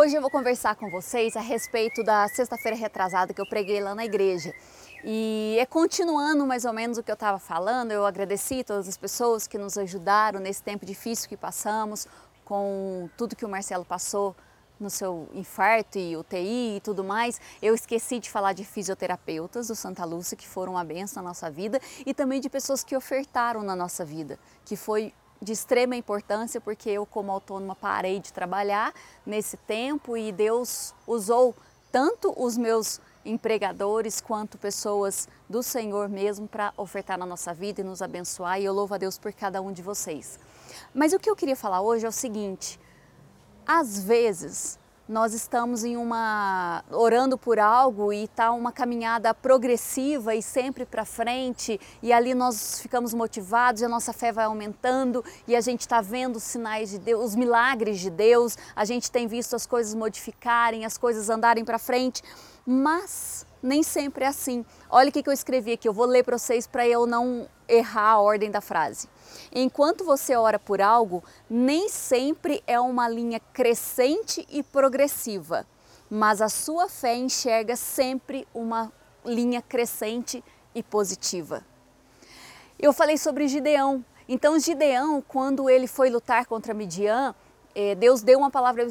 Hoje eu vou conversar com vocês a respeito da sexta-feira retrasada que eu preguei lá na igreja. E é continuando mais ou menos o que eu estava falando, eu agradeci todas as pessoas que nos ajudaram nesse tempo difícil que passamos, com tudo que o Marcelo passou no seu infarto e UTI e tudo mais. Eu esqueci de falar de fisioterapeutas do Santa Lúcia que foram uma benção na nossa vida e também de pessoas que ofertaram na nossa vida, que foi de extrema importância porque eu como autônoma parei de trabalhar nesse tempo e Deus usou tanto os meus empregadores quanto pessoas do Senhor mesmo para ofertar na nossa vida e nos abençoar e eu louvo a Deus por cada um de vocês. Mas o que eu queria falar hoje é o seguinte, às vezes nós estamos em uma orando por algo e está uma caminhada progressiva e sempre para frente e ali nós ficamos motivados e a nossa fé vai aumentando e a gente está vendo os sinais de Deus, os milagres de Deus, a gente tem visto as coisas modificarem, as coisas andarem para frente, mas nem sempre é assim. Olha o que eu escrevi aqui, eu vou ler para vocês para eu não errar a ordem da frase. Enquanto você ora por algo, nem sempre é uma linha crescente e progressiva, mas a sua fé enxerga sempre uma linha crescente e positiva. Eu falei sobre Gideão. Então, Gideão, quando ele foi lutar contra Midian, Deus deu uma palavra,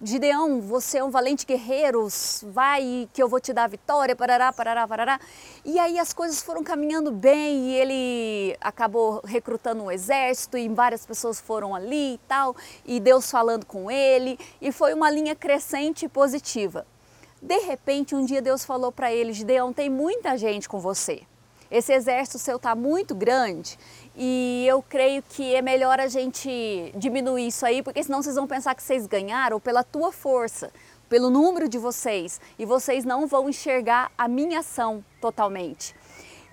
Gideão, você é um valente guerreiro, vai que eu vou te dar a vitória, parará, parará, parará. E aí as coisas foram caminhando bem e ele acabou recrutando um exército e várias pessoas foram ali e tal, e Deus falando com ele, e foi uma linha crescente e positiva. De repente, um dia Deus falou para ele, Gideão, tem muita gente com você. Esse exército seu está muito grande e eu creio que é melhor a gente diminuir isso aí, porque senão vocês vão pensar que vocês ganharam pela tua força, pelo número de vocês, e vocês não vão enxergar a minha ação totalmente.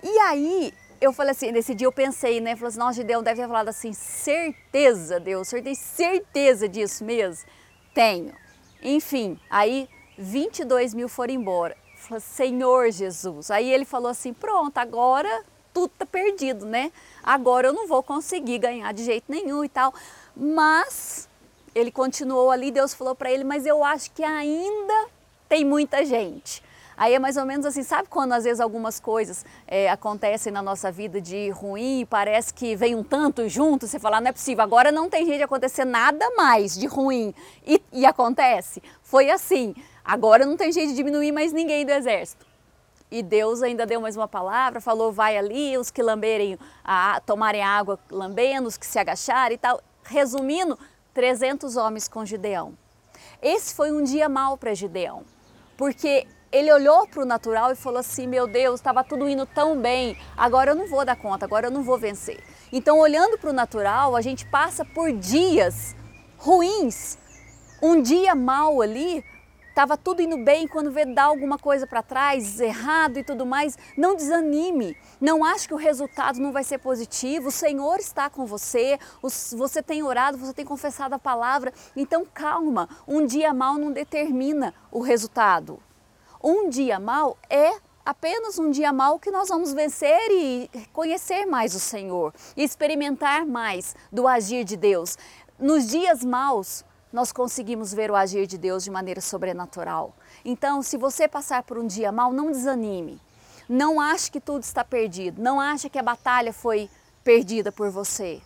E aí eu falei assim, nesse dia eu pensei, né? Falei assim, nossa, Deus deve ter falado assim, certeza, Deus, o certeza disso mesmo? Tenho. Enfim, aí 22 mil foram embora. Falei, Senhor Jesus. Aí ele falou assim: pronto, agora tudo tá perdido, né? Agora eu não vou conseguir ganhar de jeito nenhum e tal. Mas ele continuou ali, Deus falou para ele: mas eu acho que ainda tem muita gente. Aí é mais ou menos assim, sabe quando às vezes algumas coisas é, acontecem na nossa vida de ruim e parece que vem um tanto junto, você fala, não é possível, agora não tem jeito de acontecer nada mais de ruim e, e acontece. Foi assim. Agora não tem jeito de diminuir mais ninguém do exército. E Deus ainda deu mais uma palavra, falou: vai ali, os que lamberem, a, tomarem água lambendo, os que se agacharem e tal. Resumindo, 300 homens com Gideão. Esse foi um dia mau para Gideão, porque ele olhou para o natural e falou assim: Meu Deus, estava tudo indo tão bem, agora eu não vou dar conta, agora eu não vou vencer. Então, olhando para o natural, a gente passa por dias ruins, um dia mau ali, estava tudo indo bem, quando vê dar alguma coisa para trás, errado e tudo mais, não desanime. Não ache que o resultado não vai ser positivo. O Senhor está com você, você tem orado, você tem confessado a palavra. Então calma, um dia mal não determina o resultado. Um dia mal é apenas um dia mal que nós vamos vencer e conhecer mais o Senhor, e experimentar mais do agir de Deus. Nos dias maus, nós conseguimos ver o agir de Deus de maneira sobrenatural. Então, se você passar por um dia mal, não desanime. Não ache que tudo está perdido. Não ache que a batalha foi perdida por você.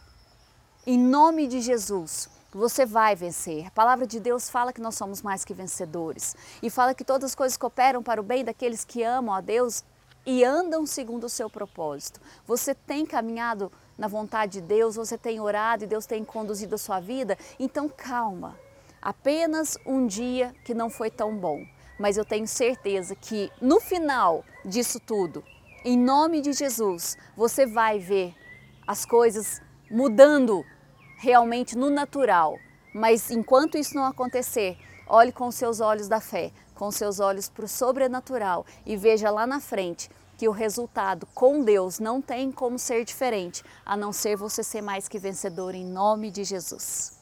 Em nome de Jesus, você vai vencer. A palavra de Deus fala que nós somos mais que vencedores e fala que todas as coisas cooperam para o bem daqueles que amam a Deus e andam segundo o seu propósito. Você tem caminhado na vontade de Deus, você tem orado e Deus tem conduzido a sua vida, então calma. Apenas um dia que não foi tão bom, mas eu tenho certeza que no final disso tudo, em nome de Jesus, você vai ver as coisas mudando realmente no natural. Mas enquanto isso não acontecer, olhe com seus olhos da fé, com seus olhos para o sobrenatural e veja lá na frente que o resultado com Deus não tem como ser diferente, a não ser você ser mais que vencedor em nome de Jesus.